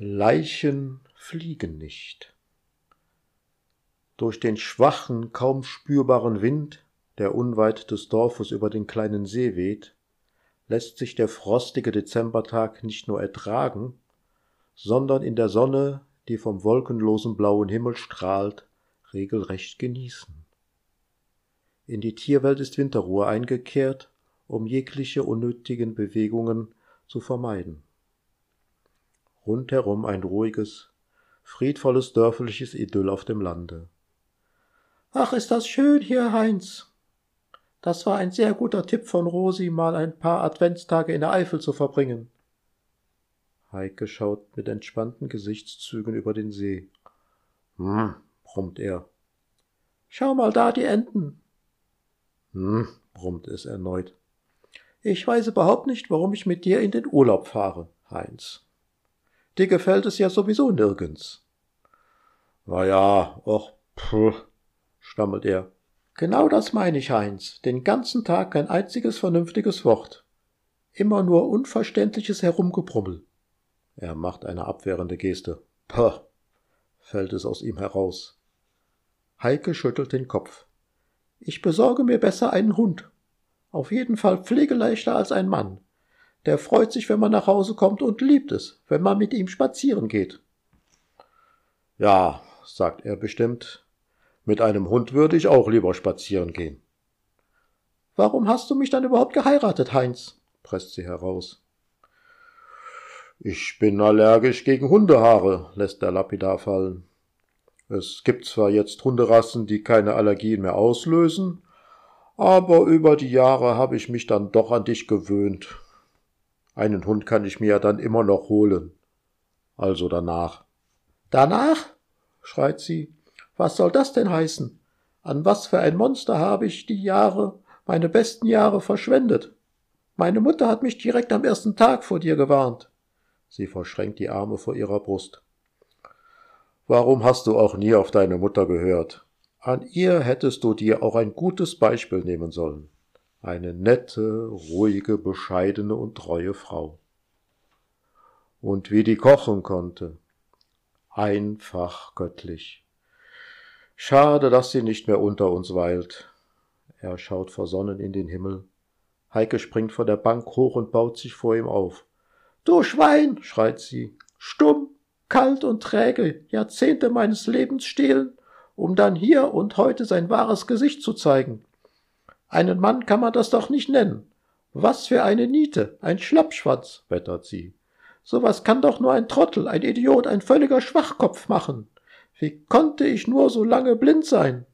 Leichen fliegen nicht. Durch den schwachen, kaum spürbaren Wind, der unweit des Dorfes über den kleinen See weht, lässt sich der frostige Dezembertag nicht nur ertragen, sondern in der Sonne, die vom wolkenlosen blauen Himmel strahlt, regelrecht genießen. In die Tierwelt ist Winterruhe eingekehrt, um jegliche unnötigen Bewegungen zu vermeiden rundherum ein ruhiges, friedvolles dörfliches Idyll auf dem Lande. Ach, ist das schön hier, Heinz. Das war ein sehr guter Tipp von Rosi, mal ein paar Adventstage in der Eifel zu verbringen. Heike schaut mit entspannten Gesichtszügen über den See. Hm, brummt er. Schau mal da, die Enten. Hm, brummt es erneut. Ich weiß überhaupt nicht, warum ich mit dir in den Urlaub fahre, Heinz. Dir gefällt es ja sowieso nirgends. Na ja, och, puh, stammelt er. Genau das meine ich, Heinz. Den ganzen Tag kein einziges vernünftiges Wort. Immer nur unverständliches Herumgebrummel. Er macht eine abwehrende Geste. Puh, fällt es aus ihm heraus. Heike schüttelt den Kopf. Ich besorge mir besser einen Hund. Auf jeden Fall pflegeleichter als ein Mann. Der freut sich, wenn man nach Hause kommt und liebt es, wenn man mit ihm spazieren geht. Ja, sagt er bestimmt, mit einem Hund würde ich auch lieber spazieren gehen. Warum hast du mich dann überhaupt geheiratet, Heinz? presst sie heraus. Ich bin allergisch gegen Hundehaare, lässt der Lapidar fallen. Es gibt zwar jetzt Hunderassen, die keine Allergien mehr auslösen, aber über die Jahre habe ich mich dann doch an dich gewöhnt einen Hund kann ich mir ja dann immer noch holen. Also danach. Danach? schreit sie. Was soll das denn heißen? An was für ein Monster habe ich die Jahre, meine besten Jahre verschwendet? Meine Mutter hat mich direkt am ersten Tag vor dir gewarnt. Sie verschränkt die Arme vor ihrer Brust. Warum hast du auch nie auf deine Mutter gehört? An ihr hättest du dir auch ein gutes Beispiel nehmen sollen eine nette, ruhige, bescheidene und treue Frau. Und wie die kochen konnte, einfach göttlich. Schade, dass sie nicht mehr unter uns weilt. Er schaut versonnen in den Himmel. Heike springt von der Bank hoch und baut sich vor ihm auf. Du Schwein, schreit sie, stumm, kalt und träge, Jahrzehnte meines Lebens stehlen, um dann hier und heute sein wahres Gesicht zu zeigen. Einen Mann kann man das doch nicht nennen. Was für eine Niete, ein Schlappschwanz, wettert sie. So was kann doch nur ein Trottel, ein Idiot, ein völliger Schwachkopf machen. Wie konnte ich nur so lange blind sein?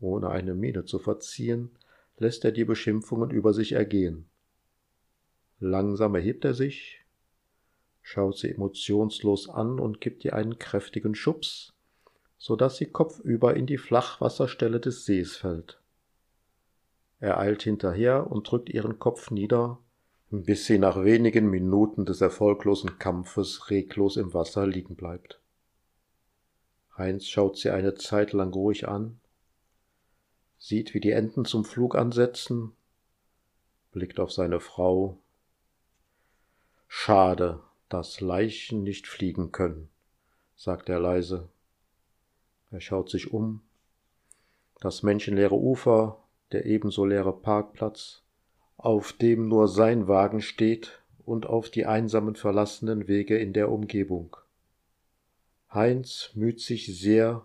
Ohne eine Miene zu verziehen, lässt er die Beschimpfungen über sich ergehen. Langsam erhebt er sich, schaut sie emotionslos an und gibt ihr einen kräftigen Schubs, so dass sie kopfüber in die Flachwasserstelle des Sees fällt. Er eilt hinterher und drückt ihren Kopf nieder, bis sie nach wenigen Minuten des erfolglosen Kampfes reglos im Wasser liegen bleibt. Heinz schaut sie eine Zeit lang ruhig an, sieht, wie die Enten zum Flug ansetzen, blickt auf seine Frau. Schade, dass Leichen nicht fliegen können, sagt er leise. Er schaut sich um. Das menschenleere Ufer der ebenso leere Parkplatz, auf dem nur sein Wagen steht und auf die einsamen verlassenen Wege in der Umgebung. Heinz müht sich sehr,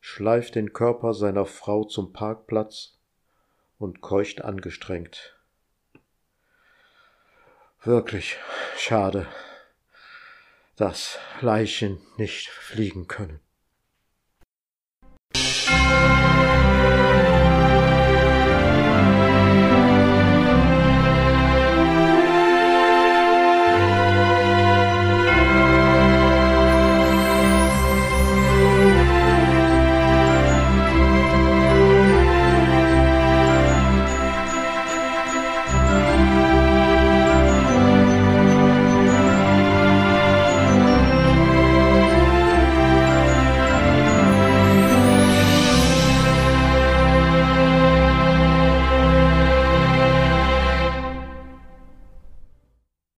schleift den Körper seiner Frau zum Parkplatz und keucht angestrengt. Wirklich schade, dass Leichen nicht fliegen können.